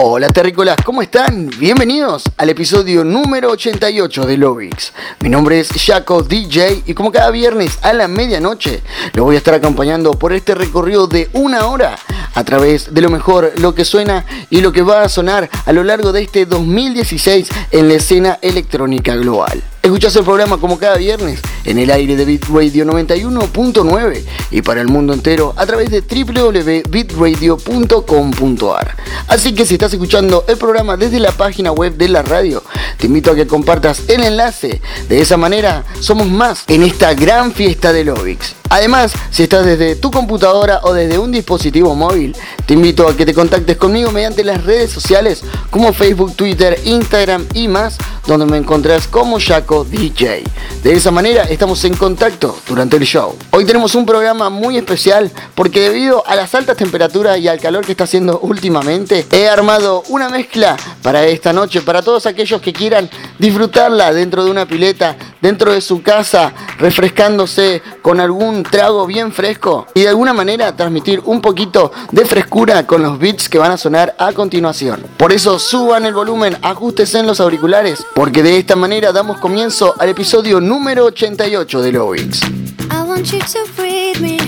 Hola terrícolas, ¿cómo están? Bienvenidos al episodio número 88 de Lovix. Mi nombre es Jaco DJ y como cada viernes a la medianoche lo voy a estar acompañando por este recorrido de una hora a través de lo mejor, lo que suena y lo que va a sonar a lo largo de este 2016 en la escena electrónica global. Escuchás el programa como cada viernes en el aire de Beat Radio 91.9 y para el mundo entero a través de www.bitradio.com.ar. Así que si estás escuchando el programa desde la página web de la radio, te invito a que compartas el enlace. De esa manera somos más en esta gran fiesta de Lovix. Además, si estás desde tu computadora o desde un dispositivo móvil, te invito a que te contactes conmigo mediante las redes sociales como Facebook, Twitter, Instagram y más, donde me encontrás como Jaco DJ. De esa manera estamos en contacto durante el show. Hoy tenemos un programa muy especial porque debido a las altas temperaturas y al calor que está haciendo últimamente, he armado una mezcla para esta noche, para todos aquellos que quieran disfrutarla dentro de una pileta, dentro de su casa, refrescándose con algún trago bien fresco y de alguna manera transmitir un poquito de frescura con los beats que van a sonar a continuación. Por eso suban el volumen, ajustense en los auriculares, porque de esta manera damos comienzo al episodio número 88 de Lovix. I want you to breathe me.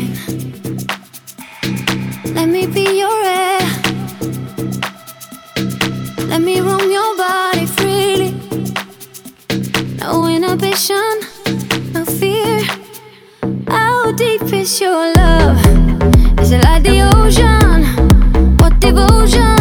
Let me be your air. Let me roam your body freely. No inhibition, no fear. How deep is your love? Is it like the ocean? What devotion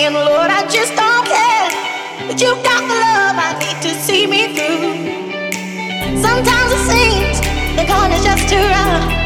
saying, Lord, I just don't care. But you've got the love I need to see me through. Sometimes it seems the going is just too rough.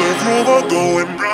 a groove going.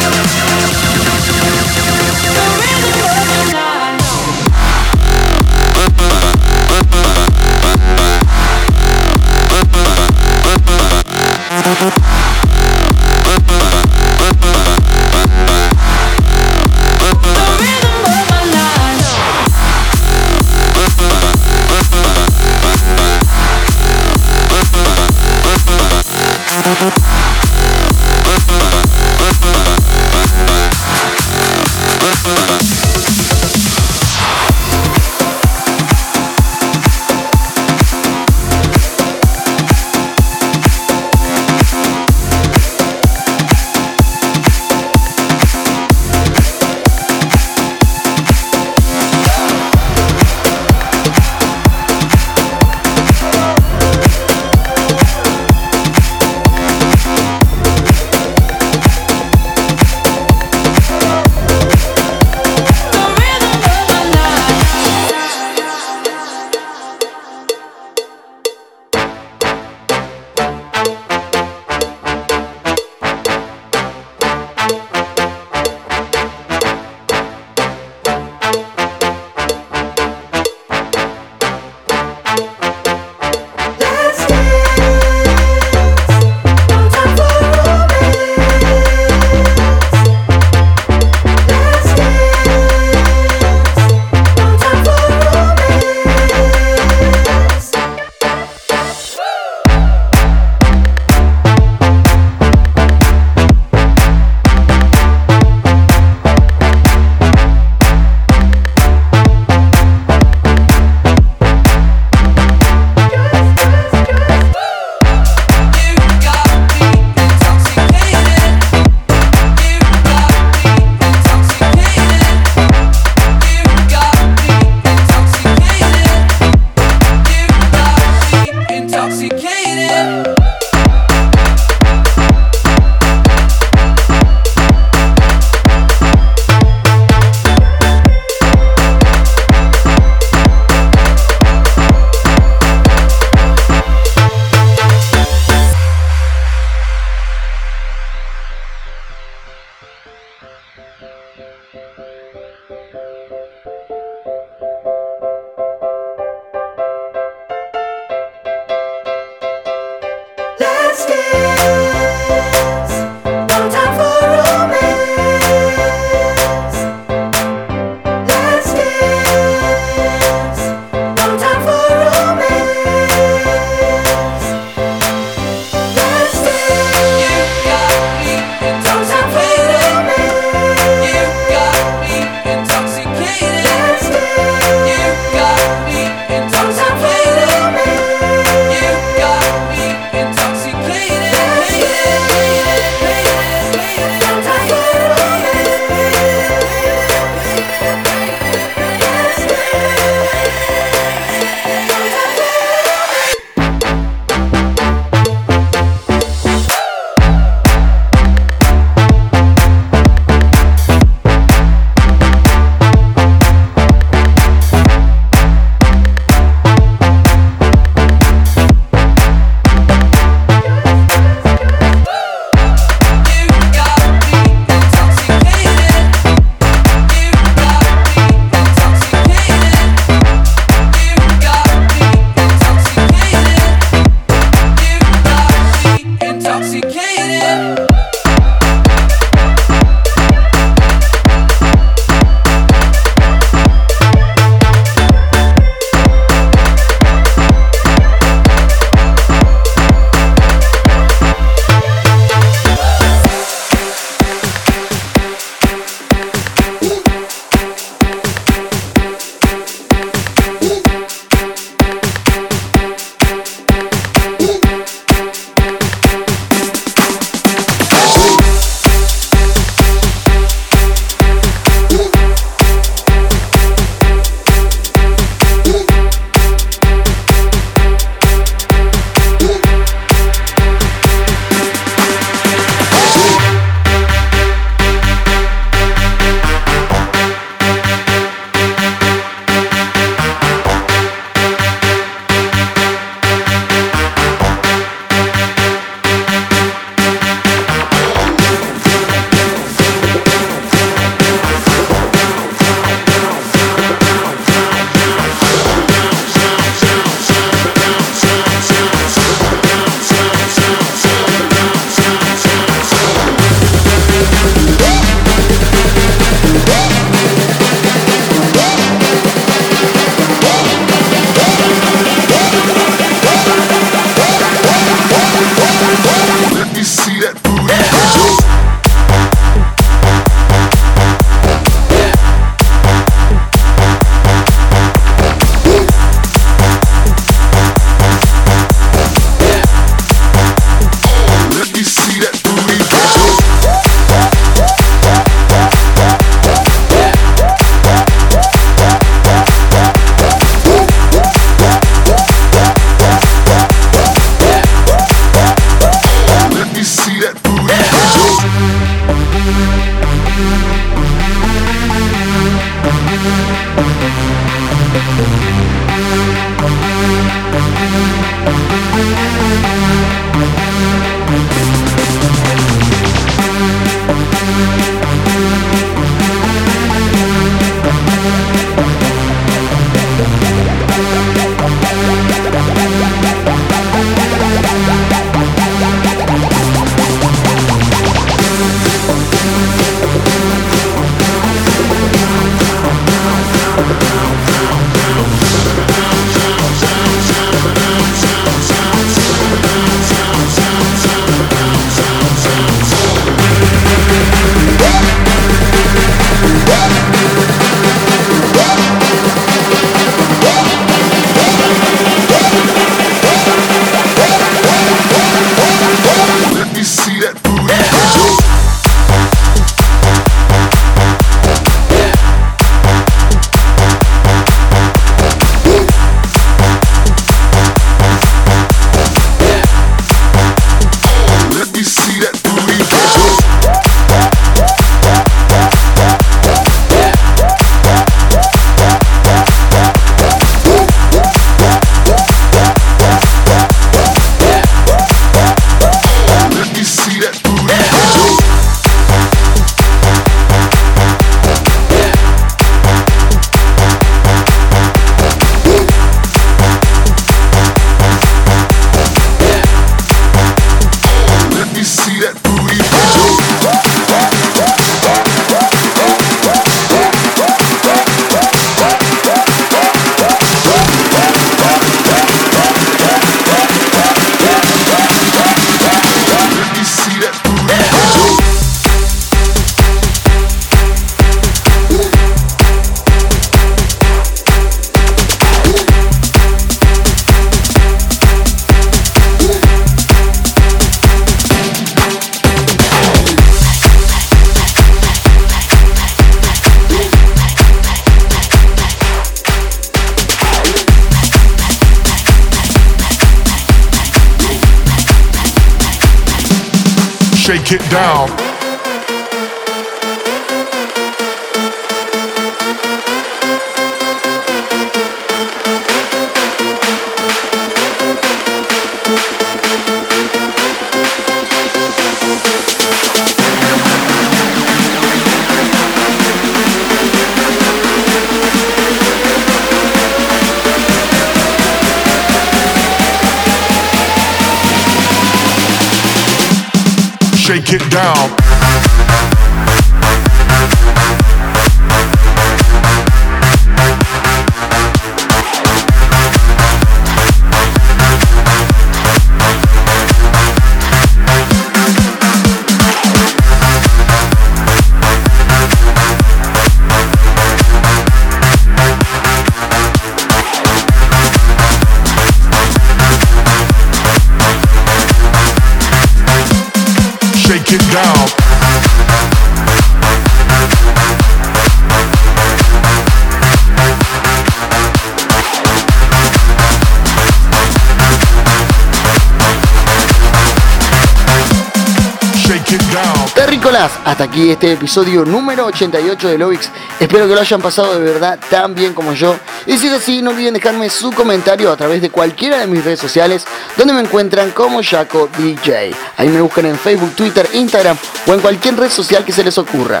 Hasta aquí este episodio número 88 de Lovix. Espero que lo hayan pasado de verdad tan bien como yo. Y si es así, no olviden dejarme su comentario a través de cualquiera de mis redes sociales, donde me encuentran como Jaco DJ. Ahí me buscan en Facebook, Twitter, Instagram o en cualquier red social que se les ocurra.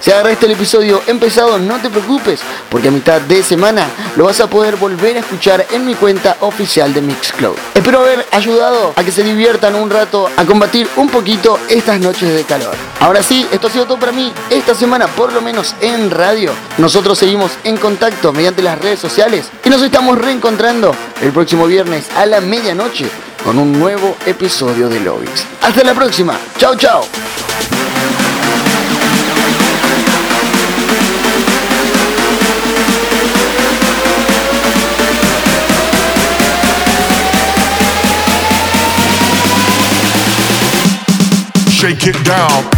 Si agarraste el episodio empezado, no te preocupes, porque a mitad de semana lo vas a poder volver a escuchar en mi cuenta oficial de Mixcloud. Espero haber ayudado a que se diviertan un rato a combatir un poquito estas noches de calor. Ahora sí, esto ha sido todo para mí esta semana, por lo menos en radio. Nosotros seguimos en contacto mediante las redes sociales y nos estamos reencontrando el próximo viernes a la medianoche con un nuevo episodio de Lovix. Hasta la próxima. Chao, chao. Shake it down.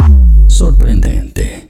Sorprendente.